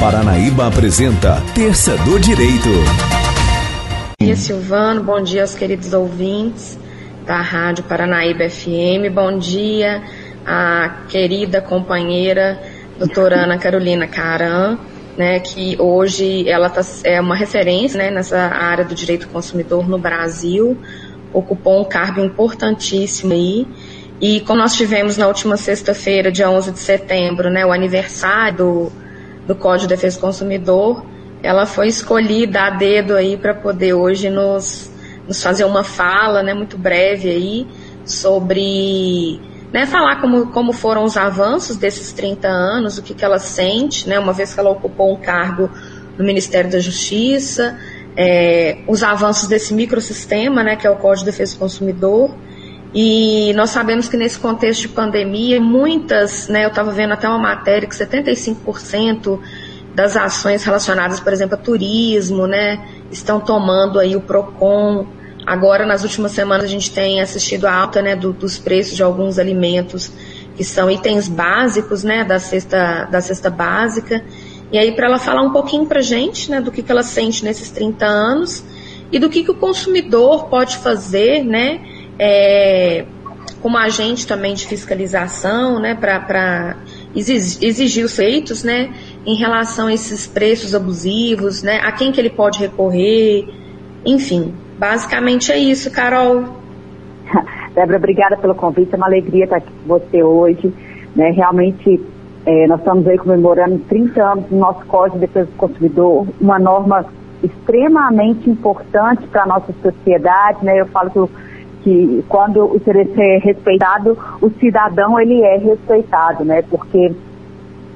Paranaíba apresenta Terça do Direito. Bom dia, Silvano. Bom dia aos queridos ouvintes da Rádio Paranaíba FM. Bom dia à querida companheira doutora Ana Carolina Caran, né, que hoje ela tá, é uma referência né, nessa área do direito do consumidor no Brasil, ocupou um cargo importantíssimo aí. E como nós tivemos na última sexta-feira, dia 11 de setembro, né, o aniversário do, Código de Defesa do Consumidor, ela foi escolhida a dedo aí para poder hoje nos, nos fazer uma fala, né, muito breve aí sobre né, falar como, como foram os avanços desses 30 anos, o que, que ela sente, né, uma vez que ela ocupou um cargo no Ministério da Justiça, é, os avanços desse microsistema, né, que é o Código de Defesa do Consumidor, e nós sabemos que nesse contexto de pandemia, muitas, né, eu estava vendo até uma matéria que 75% das ações relacionadas, por exemplo, a turismo, né, estão tomando aí o PROCON, Agora, nas últimas semanas, a gente tem assistido a alta né, do, dos preços de alguns alimentos que são itens básicos né, da, cesta, da cesta básica. E aí, para ela falar um pouquinho para a gente né, do que, que ela sente nesses 30 anos e do que, que o consumidor pode fazer né, é, como agente também de fiscalização né, para exigir os feitos né, em relação a esses preços abusivos, né, a quem que ele pode recorrer, enfim. Basicamente é isso, Carol. Débora, obrigada pelo convite, é uma alegria estar aqui com você hoje. Né? Realmente, é, nós estamos aí comemorando 30 anos do nosso Código de Defesa do Consumidor, uma norma extremamente importante para a nossa sociedade. Né? Eu falo que, que quando o direito é respeitado, o cidadão ele é respeitado, né? porque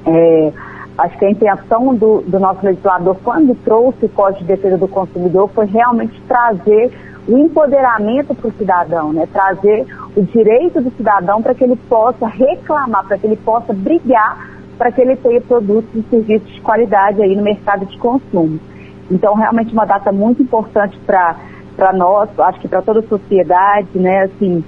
é, Acho que a intenção do, do nosso legislador, quando trouxe o Código de Defesa do Consumidor, foi realmente trazer o empoderamento para o cidadão, né? trazer o direito do cidadão para que ele possa reclamar, para que ele possa brigar, para que ele tenha produtos e serviços de qualidade aí no mercado de consumo. Então, realmente uma data muito importante para para nós, acho que para toda a sociedade, né? Assim,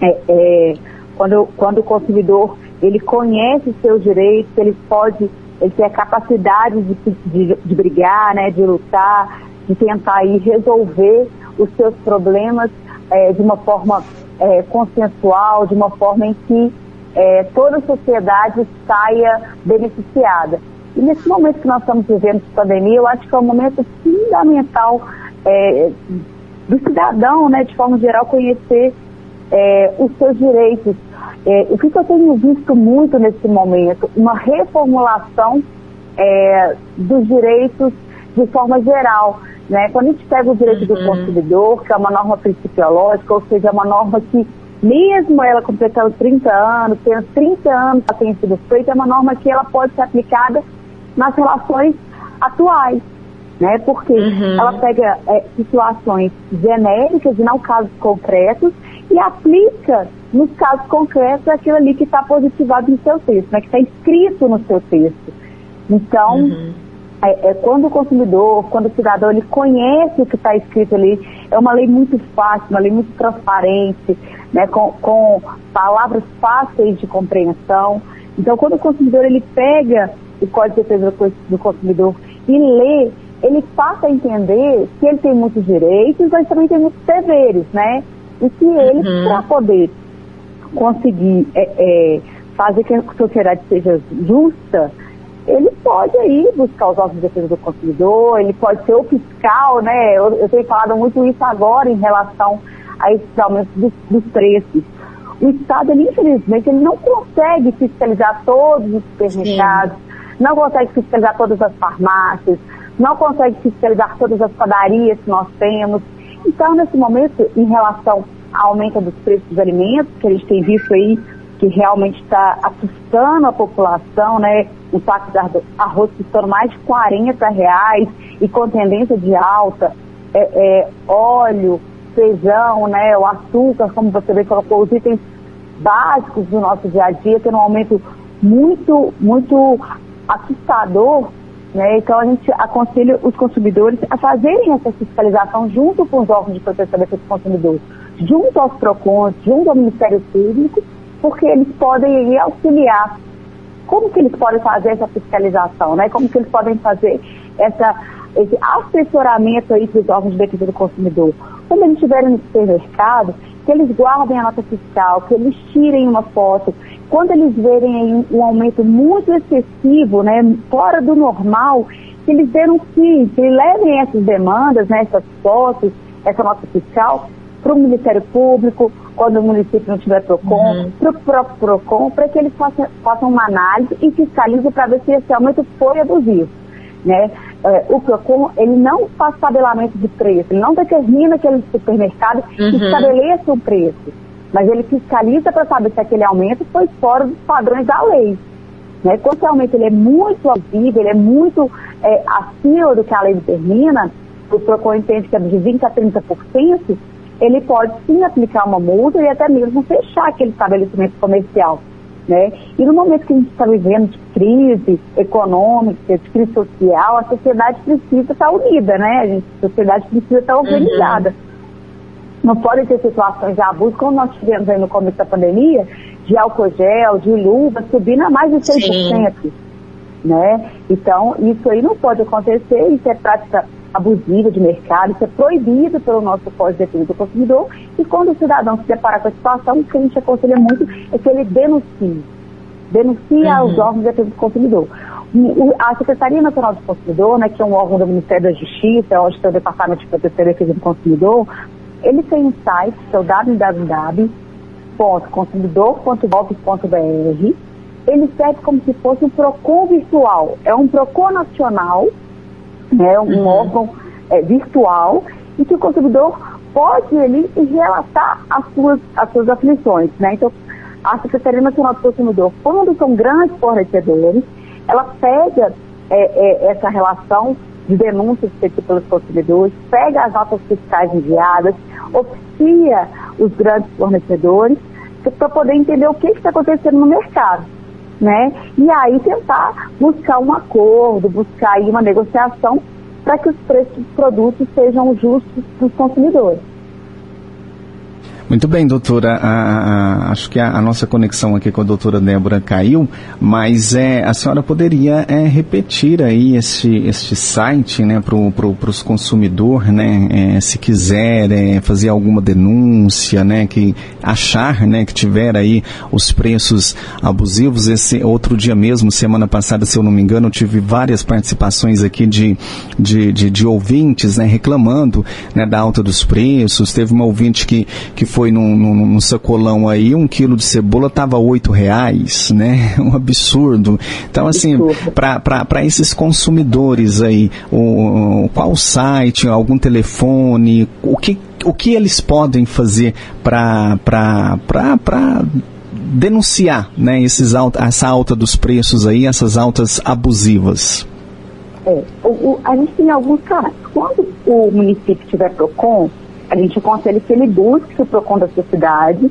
é, é, quando, quando o consumidor ele conhece seus direitos, ele pode ele tem a capacidade de, de, de brigar, né, de lutar, de tentar ir resolver os seus problemas é, de uma forma é, consensual, de uma forma em que é, toda a sociedade saia beneficiada. E nesse momento que nós estamos vivendo de pandemia, eu acho que é um momento fundamental é, do cidadão, né, de forma geral, conhecer é, os seus direitos, é, o que, eu tenho visto muito nesse momento? Uma reformulação é, dos direitos de forma geral. Né? Quando a gente pega o direito uhum. do consumidor, que é uma norma principiológica, ou seja, é uma norma que, mesmo ela completando 30 anos, tendo 30 anos que tem sido feita, é uma norma que ela pode ser aplicada nas relações atuais. Né? Porque uhum. ela pega é, situações genéricas e não casos concretos e aplica nos casos concretos aquilo ali que está positivado no seu texto, né, que está escrito no seu texto. Então, uhum. é, é, quando o consumidor, quando o cidadão ele conhece o que está escrito ali, é uma lei muito fácil, uma lei muito transparente, né, com, com palavras fáceis de compreensão. Então, quando o consumidor ele pega o Código de Defesa do Consumidor e lê, ele passa a entender que ele tem muitos direitos, mas também tem muitos deveres, né? E que ele, uhum. para poder conseguir é, é, fazer que a sociedade seja justa, ele pode aí buscar os órgãos de defesa do consumidor, ele pode ser o fiscal, né? Eu, eu tenho falado muito isso agora em relação a esses aumentos dos, dos preços. O Estado, ele, infelizmente, ele não consegue fiscalizar todos os supermercados, Sim. não consegue fiscalizar todas as farmácias, não consegue fiscalizar todas as padarias que nós temos. Então, nesse momento, em relação ao aumento dos preços dos alimentos, que a gente tem visto aí que realmente está assustando a população, né? Um saco de arroz custando mais de 40 reais e com tendência de alta, é, é, óleo, feijão, né? O açúcar, como você bem colocou, os itens básicos do nosso dia a dia, tendo um aumento muito, muito assustador né? Então a gente aconselha os consumidores a fazerem essa fiscalização junto com os órgãos de proteção desses consumidores, junto aos PROCONs, junto ao Ministério Público, porque eles podem aí, auxiliar como que eles podem fazer essa fiscalização, né? Como que eles podem fazer essa, esse assessoramento aí para os órgãos de defesa do consumidor. Quando eles estiverem no supermercado, que eles guardem a nota fiscal, que eles tirem uma foto. Quando eles verem um aumento muito excessivo, né, fora do normal, que eles denunciem, que levem essas demandas, né, essas fotos, essa nota fiscal, para o Ministério Público, quando o município não tiver PROCON, uhum. para o próprio PROCON, para que eles façam, façam uma análise e fiscalizem para ver se esse aumento foi abusivo. Né? É, o PROCON, ele não faz tabelamento de preço, ele não determina aquele supermercado uhum. estabeleça um preço, mas ele fiscaliza para saber se aquele aumento foi fora dos padrões da lei. Né? Quando esse aumento ele é muito abusivo, ele é muito é, acima do que a lei determina, o PROCON entende que é de 20% a 30%, ele pode sim aplicar uma multa e até mesmo fechar aquele estabelecimento comercial. Né? E no momento que a gente está vivendo de crise econômica, de crise social, a sociedade precisa estar unida, né? A, gente, a sociedade precisa estar organizada. Uhum. Não pode ter situações de abuso, como nós tivemos aí no começo da pandemia, de álcool gel, de luva, subindo a mais de 100%. Sim. Né? Então, isso aí não pode acontecer, isso é prática abusiva de mercado, isso é proibido pelo nosso Código de Defesa do Consumidor, e quando o cidadão se deparar com a situação, o que a gente aconselha muito é que ele denuncie, denuncie uhum. aos órgãos de defesa do consumidor. A Secretaria Nacional do Consumidor, né, que é um órgão do Ministério da Justiça, onde tem o Departamento de Proteção e Defesa do Consumidor, ele tem um site, que é o www.consumidor.gov.br. Ele serve como se fosse um PROCON virtual. É um PROCON nacional né, um uhum. órgão é, virtual, e que o consumidor pode ali relatar as suas, as suas aflições. Né? Então, a Secretaria Nacional do Consumidor, quando são grandes fornecedores, ela pega é, é, essa relação de denúncias feitas pelos consumidores, pega as notas fiscais enviadas, oficia os grandes fornecedores para poder entender o que está acontecendo no mercado né? E aí tentar buscar um acordo, buscar aí uma negociação para que os preços dos produtos sejam justos para os consumidores. Muito bem, doutora. A, a, acho que a, a, nossa conexão aqui com a doutora Débora caiu, mas é, a senhora poderia é, repetir aí este, este site né, para pro, os consumidores, né, é, se quiser é, fazer alguma denúncia, né, que achar né, que tiver aí os preços abusivos. Esse outro dia mesmo, semana passada, se eu não me engano, eu tive várias participações aqui de, de, de, de ouvintes né, reclamando né, da alta dos preços. Teve uma ouvinte que, que foi foi num, num, num sacolão aí, um quilo de cebola tava oito reais, né? Um absurdo. Então, assim, para esses consumidores aí, o, qual site, algum telefone, o que, o que eles podem fazer para denunciar né, esses alta, essa alta dos preços aí, essas altas abusivas? É, o, o, a gente tem alguns casos. Quando o município tiver PROCON, a gente aconselha que ele busque o PROCON da sua cidade,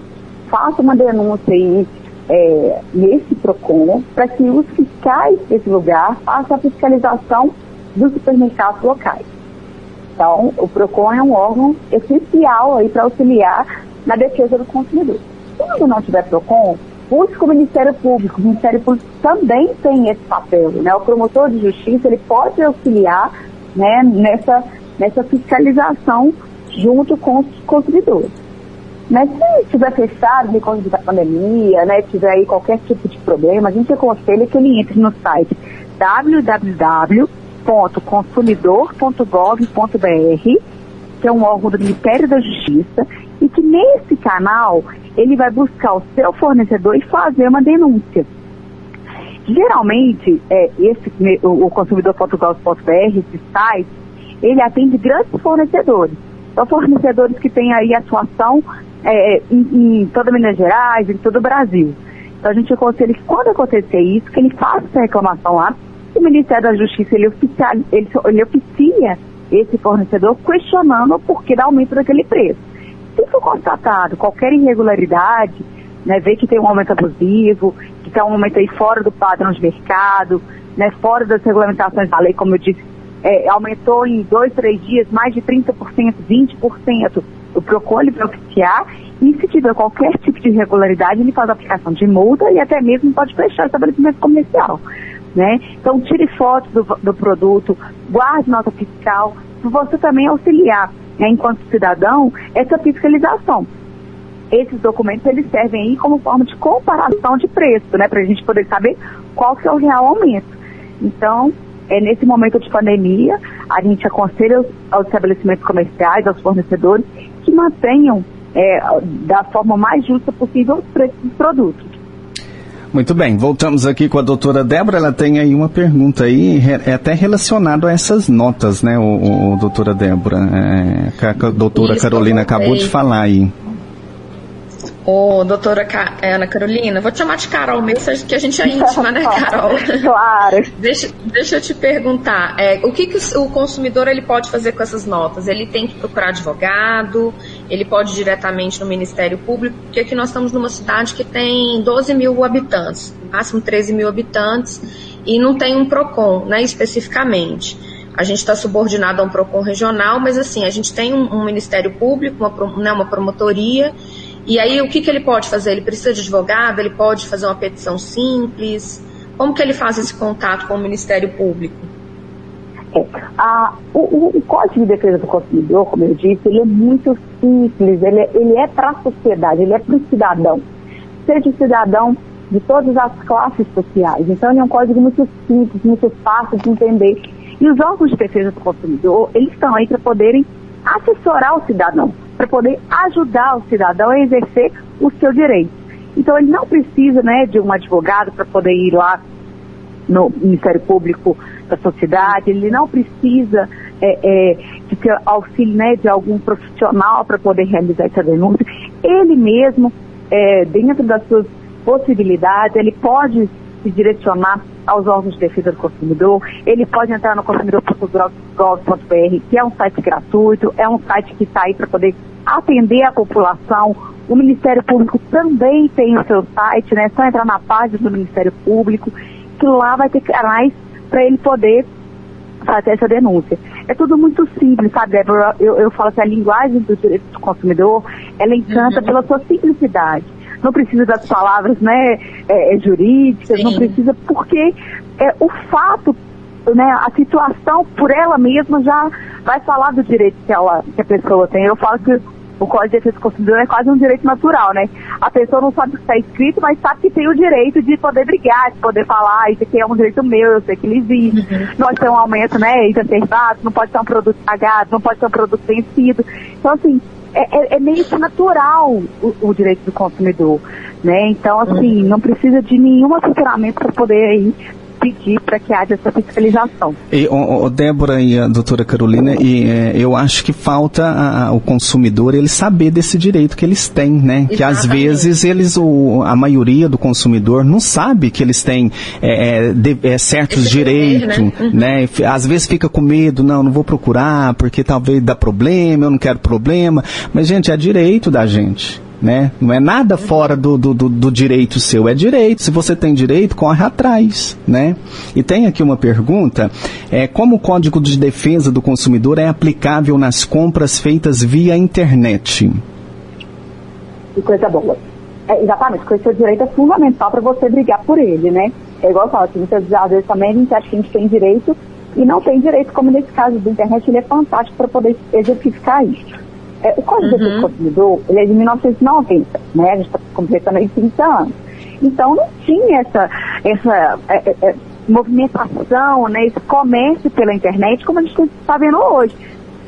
faça uma denúncia aí é, nesse PROCON, para que os fiscais desse lugar façam a fiscalização dos supermercados locais. Então, o PROCON é um órgão essencial aí para auxiliar na defesa do consumidor. Quando não tiver PROCON, busque o Ministério Público. O Ministério Público também tem esse papel. Né? O promotor de justiça ele pode auxiliar né, nessa, nessa fiscalização junto com os consumidores. Mas se estiver fechado por conta da pandemia, né, tiver aí qualquer tipo de problema, a gente aconselha que ele entre no site www.consumidor.gov.br, que é um órgão do Ministério da Justiça, e que nesse canal ele vai buscar o seu fornecedor e fazer uma denúncia. Geralmente, é, esse, o, o consumidor.gov.br, esse site, ele atende grandes fornecedores. São fornecedores que têm aí atuação é, em, em toda Minas Gerais, em todo o Brasil. Então a gente aconselha que quando acontecer isso, que ele faça essa reclamação lá, o Ministério da Justiça ele, oficial, ele, ele oficia esse fornecedor questionando o porquê do aumento daquele preço. Se for constatado qualquer irregularidade, né, ver que tem um aumento abusivo, que tem um aumento aí fora do padrão de mercado, né, fora das regulamentações da lei, como eu disse, é, aumentou em dois, três dias mais de 30%, 20%. O PROCON ele vai oficiar e se tiver qualquer tipo de irregularidade, ele faz aplicação de multa e até mesmo pode fechar o estabelecimento comercial. Né? Então tire fotos do, do produto, guarde nota fiscal, para você também auxiliar, né, enquanto cidadão, essa fiscalização. Esses documentos eles servem aí como forma de comparação de preço, né, para a gente poder saber qual que é o real aumento. Então, é, nesse momento de pandemia, a gente aconselha aos estabelecimentos comerciais, aos fornecedores, que mantenham é, da forma mais justa possível os preços dos produtos. Muito bem, voltamos aqui com a doutora Débora, ela tem aí uma pergunta aí, é até relacionado a essas notas, né, o, o doutora Débora, é, que a doutora Isso, Carolina acabou de falar aí. Ô, doutora é, Ana Carolina, vou te chamar de Carol mesmo, que a gente é íntima, né, Carol? Claro. deixa, deixa eu te perguntar, é, o que, que o consumidor ele pode fazer com essas notas? Ele tem que procurar advogado, ele pode ir diretamente no Ministério Público, porque aqui nós estamos numa cidade que tem 12 mil habitantes, máximo 13 mil habitantes, e não tem um PROCON, né, especificamente. A gente está subordinado a um PROCON regional, mas assim, a gente tem um, um Ministério Público, uma, né, uma promotoria, e aí, o que, que ele pode fazer? Ele precisa de advogado? Ele pode fazer uma petição simples? Como que ele faz esse contato com o Ministério Público? É, a, o, o, Código de Defesa do Consumidor, como eu disse, ele é muito simples, ele é, é para a sociedade, ele é para o cidadão. Seja cidadão de todas as classes sociais. Então, ele é um código muito simples, muito fácil de entender. E os órgãos de defesa do consumidor, eles estão aí para poderem assessorar o cidadão para poder ajudar o cidadão a exercer o seu direito. Então ele não precisa né, de um advogado para poder ir lá no Ministério Público da sociedade, ele não precisa é, é, de ter auxílio né, de algum profissional para poder realizar essa denúncia. Ele mesmo, é, dentro das suas possibilidades, ele pode se direcionar aos órgãos de defesa do consumidor, ele pode entrar no consumidor.gov.br, que é um site gratuito, é um site que está aí para poder atender a população. O Ministério Público também tem o seu site, né? É só entrar na página do Ministério Público, que lá vai ter canais para ele poder fazer essa denúncia. É tudo muito simples, sabe, Débora? Eu, eu falo que a linguagem do direito do consumidor, ela encanta uhum. pela sua simplicidade não precisa das palavras né, é, é, jurídicas, Sim. não precisa, porque é, o fato, né, a situação por ela mesma já vai falar do direito que, ela, que a pessoa tem. Eu falo que o Código de Defesa do Consumidor é quase um direito natural, né? A pessoa não sabe o que está escrito, mas sabe que tem o direito de poder brigar, de poder falar, ah, isso aqui é um direito meu, eu sei que ele existe. Uhum. Nós temos um aumento, né, exacerbado, não pode ser um produto pagado, não pode ser um produto vencido. Então, assim, é, é, é, meio que natural o, o, direito do consumidor, né? Então, assim, não precisa de nenhum assessoramento para poder aí pedir para que haja essa fiscalização. E, o, o Débora e a doutora Carolina, e, é, eu acho que falta a, a, o consumidor ele saber desse direito que eles têm, né? Exatamente. Que às vezes eles, o, a maioria do consumidor não sabe que eles têm é, é de, é, certos Esse direitos, né? Uhum. né? Às vezes fica com medo, não, não vou procurar porque talvez dá problema, eu não quero problema. Mas, gente, é direito da gente né? Não é nada fora do, do, do, do, direito seu, é direito. Se você tem direito, corre atrás, né? E tem aqui uma pergunta, é como o Código de Defesa do Consumidor é aplicável nas compras feitas via internet? Que coisa boa. É, exatamente, porque o seu direito é fundamental para você brigar por ele, né? É igual eu falo, assim, muitas vezes também a gente acha que a gente tem direito e não tem direito, como nesse caso da internet, ele é fantástico para poder exemplificar isso. É, o Código uhum. de Consumidor, ele é de 1990, né? A gente está completando aí 30 anos. Então não tinha essa, essa é, é, é, movimentação, né, esse comércio pela internet como a gente está vendo hoje,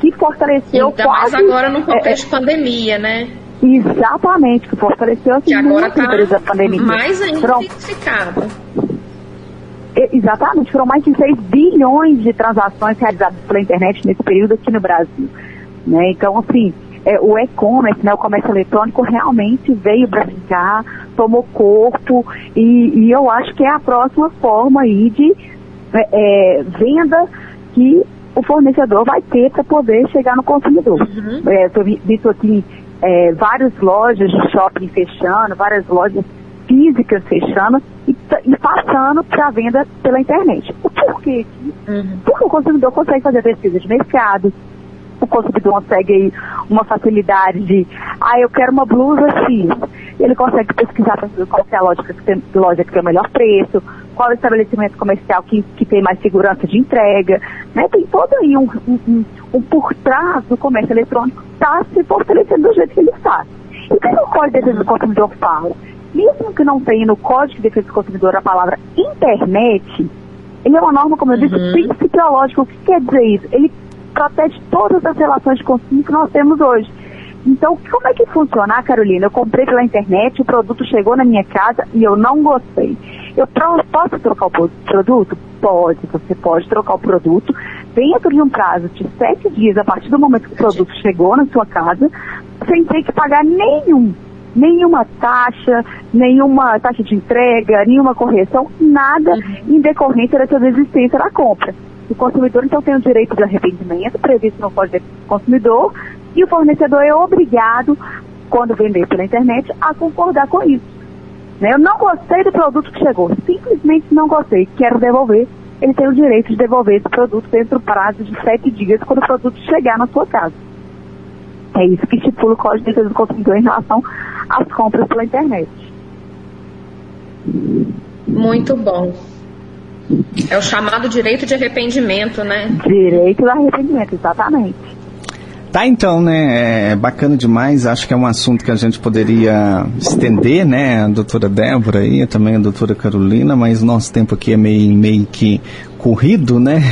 que fortaleceu Ainda quase... mais agora no contexto de pandemia, né? Exatamente, que fortaleceu assim, que agora está a pandemia. mais ainda intensificado. Exatamente, foram mais de 6 bilhões de transações realizadas pela internet nesse período aqui no Brasil. Né? Então, assim, é, o e-commerce, né, o comércio eletrônico realmente veio para ficar, tomou corpo e, e, eu acho que é a próxima forma aí de é, é venda que o fornecedor vai ter para poder chegar no consumidor. Uhum. É, eu visto aqui é, várias lojas de shopping fechando, várias lojas físicas fechando e, e passando para a venda pela internet. Por quê? Uhum. Porque o consumidor consegue fazer pesquisa de mercado, o consumidor consegue aí uma facilidade de, ah, eu quero uma blusa X. Ele consegue pesquisar qual é a loja que tem, loja que tem o melhor preço, qual é o estabelecimento comercial que, que tem mais segurança de entrega. Né? Tem todo aí um, um, um, um por trás do comércio eletrônico está se fortalecendo do jeito que ele está. E o que o Código de Defesa do Consumidor fala? Mesmo que não tenha no Código de Defesa do Consumidor a palavra internet, ele é uma norma, como eu disse, uhum. principiológica. O que quer dizer isso? Ele protege todas as relações de consumo que nós temos hoje. Então, como é que funciona, Carolina? Eu comprei pela internet, o produto chegou na minha casa e eu não gostei. Eu posso trocar o produto? Pode, você pode trocar o produto dentro de um prazo de sete dias, a partir do momento que o produto chegou na sua casa, sem ter que pagar nenhum, nenhuma taxa, nenhuma taxa de entrega, nenhuma correção, nada uhum. em decorrência dessa desistência da compra. O consumidor, então, tem o direito de arrependimento previsto no Código do Consumidor e o fornecedor é obrigado, quando vender pela internet, a concordar com isso. Né? Eu não gostei do produto que chegou, simplesmente não gostei, quero devolver. Ele tem o direito de devolver esse produto dentro do prazo de sete dias quando o produto chegar na sua casa. É isso que estipula o Código de Defesa do Consumidor em relação às compras pela internet. Muito bom. É o chamado direito de arrependimento, né? Direito de arrependimento, exatamente. Tá então, né? É bacana demais. Acho que é um assunto que a gente poderia estender, né? A doutora Débora e também a doutora Carolina, mas nosso tempo aqui é meio, meio que corrido, né?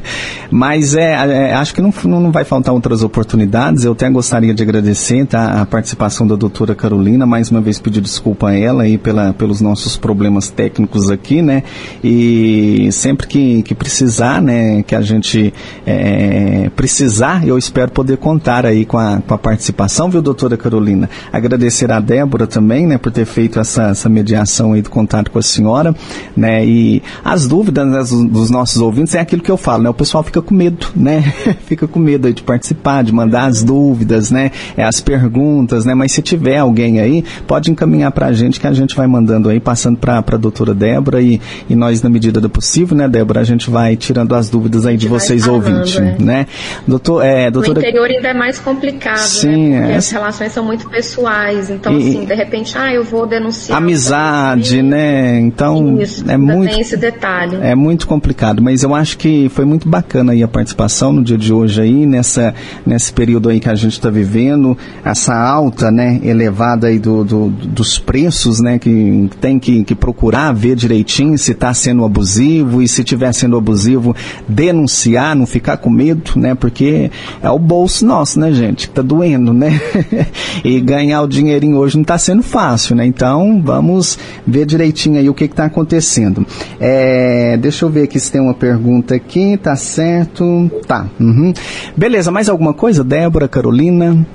Mas é, é, acho que não, não vai faltar outras oportunidades. Eu até gostaria de agradecer tá, a participação da doutora Carolina, mais uma vez pedir desculpa a ela aí pela, pelos nossos problemas técnicos aqui, né? E sempre que, que precisar, né, que a gente é, precisar, eu espero poder contar aí com a, com a participação, viu, doutora Carolina? Agradecer a Débora também, né, por ter feito essa, essa mediação aí do contato com a senhora, né? E as dúvidas né, dos nossos ouvintes é aquilo que eu falo, né? O pessoal fica com medo, né? fica com medo de participar, de mandar as dúvidas, né? É, as perguntas, né? Mas se tiver alguém aí, pode encaminhar para a gente que a gente vai mandando aí, passando para a doutora Débora e, e nós, na medida do possível, né, Débora, a gente vai tirando as dúvidas aí de vocês ouvintes, é. né? Doutor, é, doutora... No interior ainda é mais complicado, né? Sim, né? Porque é... as relações são muito pessoais, então e, assim, de repente, ah, eu vou denunciar. Amizade, né? Então, Isso, é muito... tem esse detalhe. É muito complicado complicado, mas eu acho que foi muito bacana aí a participação no dia de hoje aí, nessa, nesse período aí que a gente está vivendo, essa alta, né, elevada aí do, do, dos preços, né, que tem que, que procurar ver direitinho se está sendo abusivo e se estiver sendo abusivo, denunciar, não ficar com medo, né, porque é o bolso nosso, né, gente, que tá doendo, né, e ganhar o dinheirinho hoje não está sendo fácil, né, então vamos ver direitinho aí o que está acontecendo. É, deixa eu ver aqui se tem uma pergunta aqui, tá certo? Tá. Uhum. Beleza, mais alguma coisa, Débora, Carolina?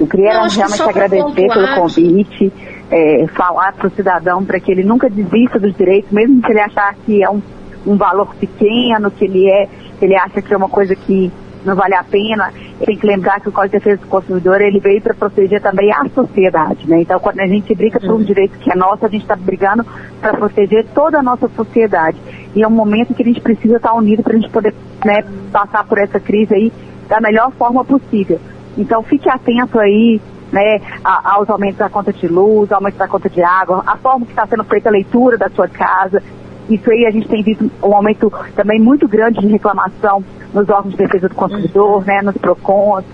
Eu queria Não, realmente agradecer pelo convite, é, falar para o cidadão para que ele nunca desista dos direitos, mesmo se ele achar que é um, um valor pequeno, que ele é, que ele acha que é uma coisa que não vale a pena. Tem que lembrar que o Código de Defesa do Consumidor ele veio para proteger também a sociedade, né? Então, quando a gente briga por um uhum. direito que é nosso, a gente está brigando para proteger toda a nossa sociedade. E é um momento que a gente precisa estar tá unido para a gente poder né, passar por essa crise aí da melhor forma possível. Então, fique atento aí, né, aos aumentos da conta de luz, aumentos da conta de água, a forma que está sendo feita a leitura da sua casa, isso aí a gente tem visto um aumento também muito grande de reclamação nos órgãos de defesa do consumidor, né, nos PROCONs.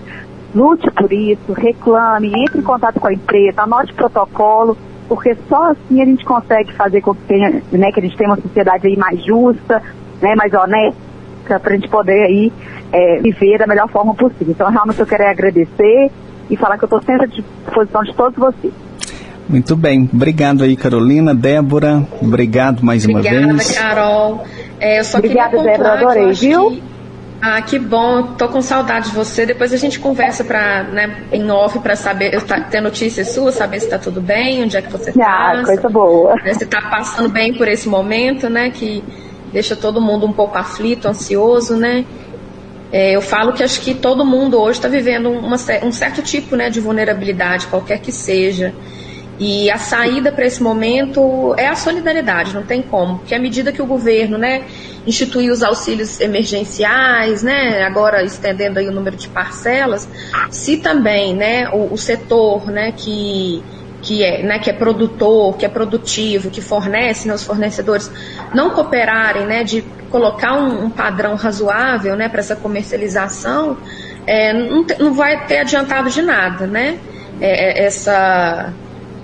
Lute por isso, reclame, entre em contato com a empresa, anote protocolo, porque só assim a gente consegue fazer com que, tenha, né, que a gente tenha uma sociedade aí mais justa, né, mais honesta, para a gente poder aí é, viver da melhor forma possível. Então, realmente eu quero agradecer e falar que eu estou sempre à disposição de todos vocês. Muito bem. Obrigado aí, Carolina. Débora, obrigado mais Obrigada, uma vez. Obrigada, Carol. É, eu só Obrigada, queria Débora, adorei, viu? Que... Ah, que bom. Tô com saudade de você. Depois a gente conversa para, né, em off para saber, tá, ter notícias suas, saber se está tudo bem, onde é que você está. Ah, coisa boa. Né, se está passando bem por esse momento, né, que deixa todo mundo um pouco aflito, ansioso, né? É, eu falo que acho que todo mundo hoje está vivendo uma, um certo tipo, né, de vulnerabilidade, qualquer que seja. E a saída para esse momento é a solidariedade, não tem como, porque à medida que o governo, né, instituiu os auxílios emergenciais, né, agora estendendo aí o número de parcelas, se também, né, o, o setor, né, que que é, né, que é produtor, que é produtivo, que fornece, né, os fornecedores não cooperarem, né, de colocar um, um padrão razoável, né, para essa comercialização, é, não, não, vai ter adiantado de nada, né, é, é essa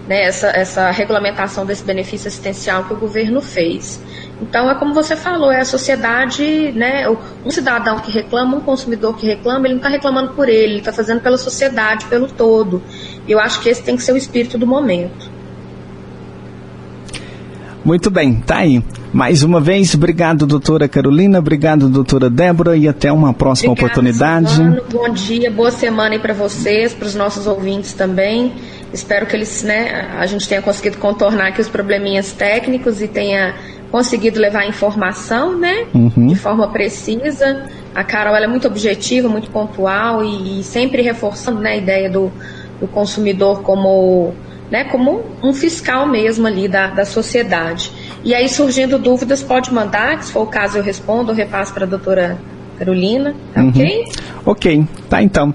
né, essa, essa regulamentação desse benefício assistencial que o governo fez. Então, é como você falou, é a sociedade, né, um cidadão que reclama, um consumidor que reclama, ele não está reclamando por ele, ele está fazendo pela sociedade, pelo todo. E eu acho que esse tem que ser o espírito do momento. Muito bem, tá aí. Mais uma vez, obrigado, doutora Carolina, obrigado, doutora Débora, e até uma próxima Obrigada, oportunidade. Silvano, bom dia, boa semana aí para vocês, para os nossos ouvintes também. Espero que eles, né, a gente tenha conseguido contornar aqui os probleminhas técnicos e tenha conseguido levar informação, né, uhum. de forma precisa. A Carol é muito objetiva, muito pontual e, e sempre reforçando né, a ideia do, do consumidor como, né, como um fiscal mesmo ali da, da sociedade. E aí, surgindo dúvidas, pode mandar, que se for o caso eu respondo ou repasso para a doutora Carolina, tá uhum. ok? Ok, tá então.